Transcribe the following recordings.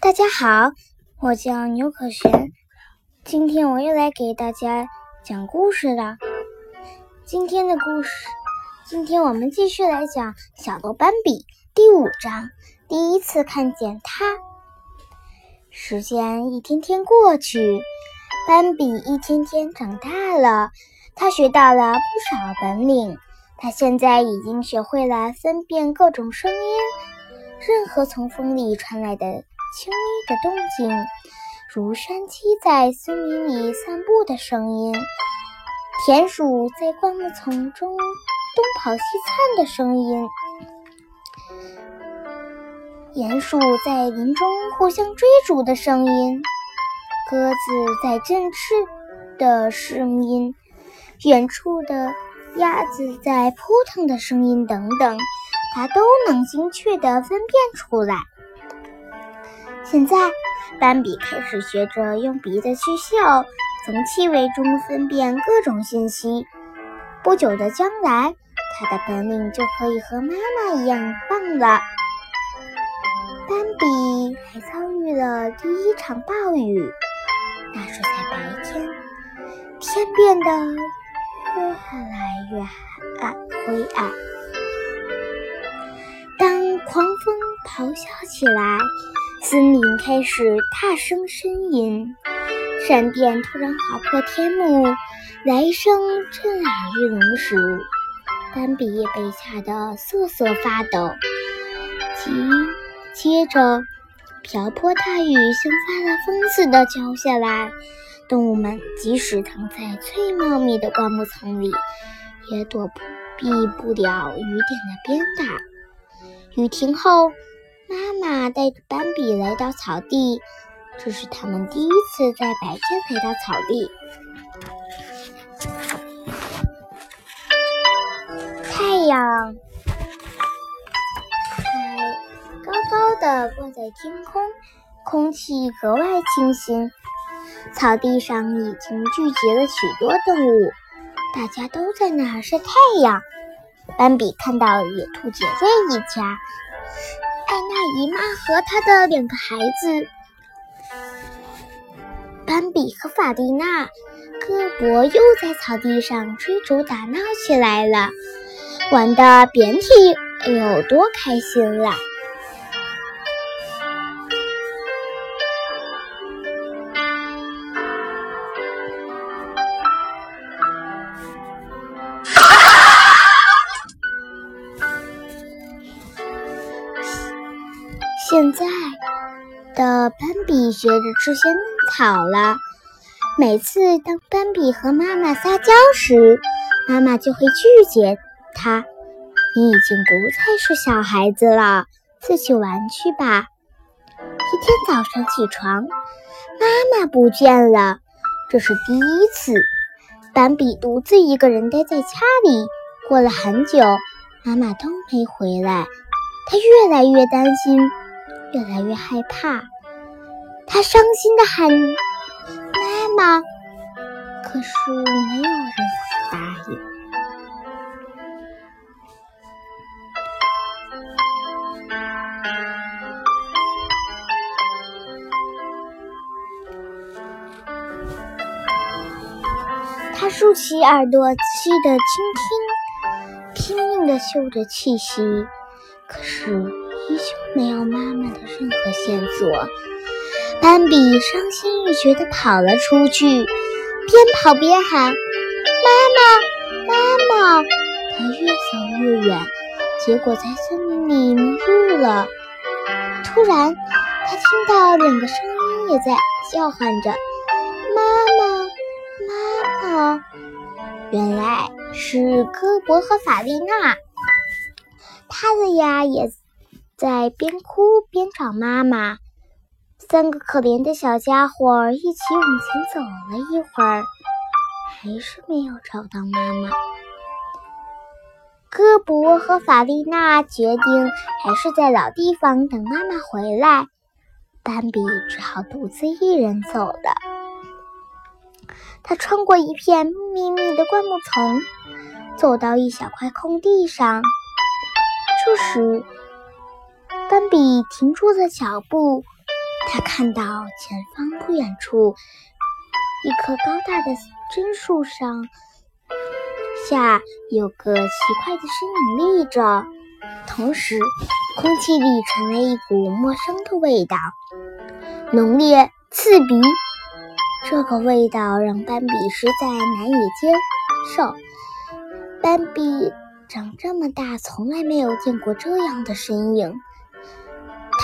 大家好，我叫牛可璇，今天我又来给大家讲故事了。今天的故事，今天我们继续来讲《小鹿斑比》第五章。第一次看见他，时间一天天过去，斑比一天天长大了，他学到了不少本领。他现在已经学会了分辨各种声音，任何从风里传来的轻微的动静，如山鸡在森林里散步的声音，田鼠在灌木丛中东跑西窜的声音。鼹鼠在林中互相追逐的声音，鸽子在振翅的声音，远处的鸭子在扑腾的声音等等，它都能精确地分辨出来。现在，斑比开始学着用鼻子去嗅，从气味中分辨各种信息。不久的将来，它的本领就可以和妈妈一样棒了。斑比还遭遇了第一场暴雨，那是在白天，天变得越来越暗灰暗。狂风咆哮起来，森林开始大声呻吟，闪电突然划破天幕，雷声震耳欲聋时，斑比也被吓得瑟瑟发抖。紧。接着，瓢泼大雨像发了疯似的浇下来。动物们即使躺在最茂密的灌木丛里，也躲避不了雨点的鞭打。雨停后，妈妈带着斑比来到草地，这是他们第一次在白天来到草地。太阳还。高的挂在天空，空气格外清新。草地上已经聚集了许多动物，大家都在那儿晒太阳。斑比看到野兔姐姐一家，艾娜姨妈和她的两个孩子。斑比和法蒂娜、戈博又在草地上追逐打闹起来了，玩的别提有多开心了！现在的斑比学着吃些嫩草了。每次当斑比和妈妈撒娇时，妈妈就会拒绝他：“你已经不再是小孩子了，自己玩去吧。”一天早上起床，妈妈不见了，这是第一次。斑比独自一个人待在家里，过了很久，妈妈都没回来，他越来越担心。越来越害怕，他伤心的喊妈妈，可是没有人答应。他竖起耳朵，仔细的倾听，拼命的嗅着气息，可是。依旧没有妈妈的任何线索，斑比伤心欲绝地跑了出去，边跑边喊：“妈妈，妈妈！”他越走越远，结果在森林里迷路了。突然，他听到两个声音也在叫唤着：“妈妈，妈妈！”原来是科博和法丽娜，他的呀也。在边哭边找妈妈，三个可怜的小家伙一起往前走了一会儿，还是没有找到妈妈。戈博和法丽娜决定还是在老地方等妈妈回来，斑比只好独自一人走了。他穿过一片密密的灌木丛，走到一小块空地上，这时。斑比停住了脚步，他看到前方不远处一棵高大的榛树上下有个奇怪的身影立着，同时空气里传来一股陌生的味道，浓烈刺鼻。这个味道让斑比实在难以接受。斑比长这么大，从来没有见过这样的身影。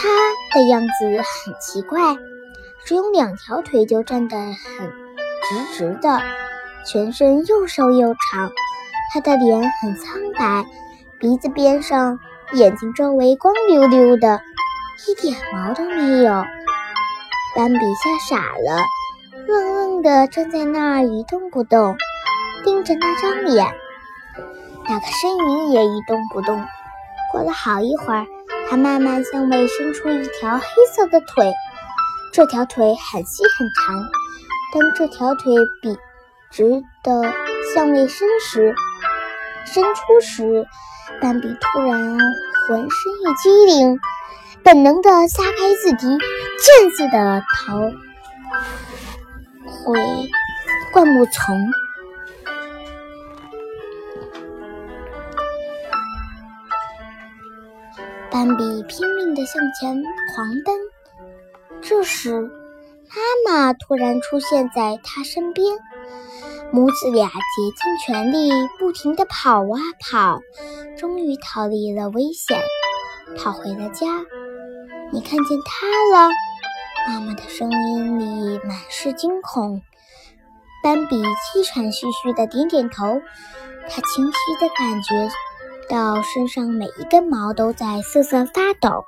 它的样子很奇怪，只有两条腿就站得很直直的，全身又瘦又长。它的脸很苍白，鼻子边上、眼睛周围光溜溜的，一点毛都没有。斑比吓傻了。愣愣地站在那儿一动不动，盯着那张脸。那个身影也一动不动。过了好一会儿，它慢慢向外伸出一条黑色的腿。这条腿很细很长。当这条腿笔直的向外伸时，伸出时，斑比突然浑身一激灵，本能地撒开自己，箭似的逃。回灌木丛，斑比拼命地向前狂奔。这时，妈妈突然出现在他身边，母子俩竭尽全力，不停地跑啊跑，终于逃离了危险，跑回了家。你看见他了？妈妈的声音里满是惊恐，斑比气喘吁吁地点点头。他清晰地感觉到身上每一根毛都在瑟瑟发抖。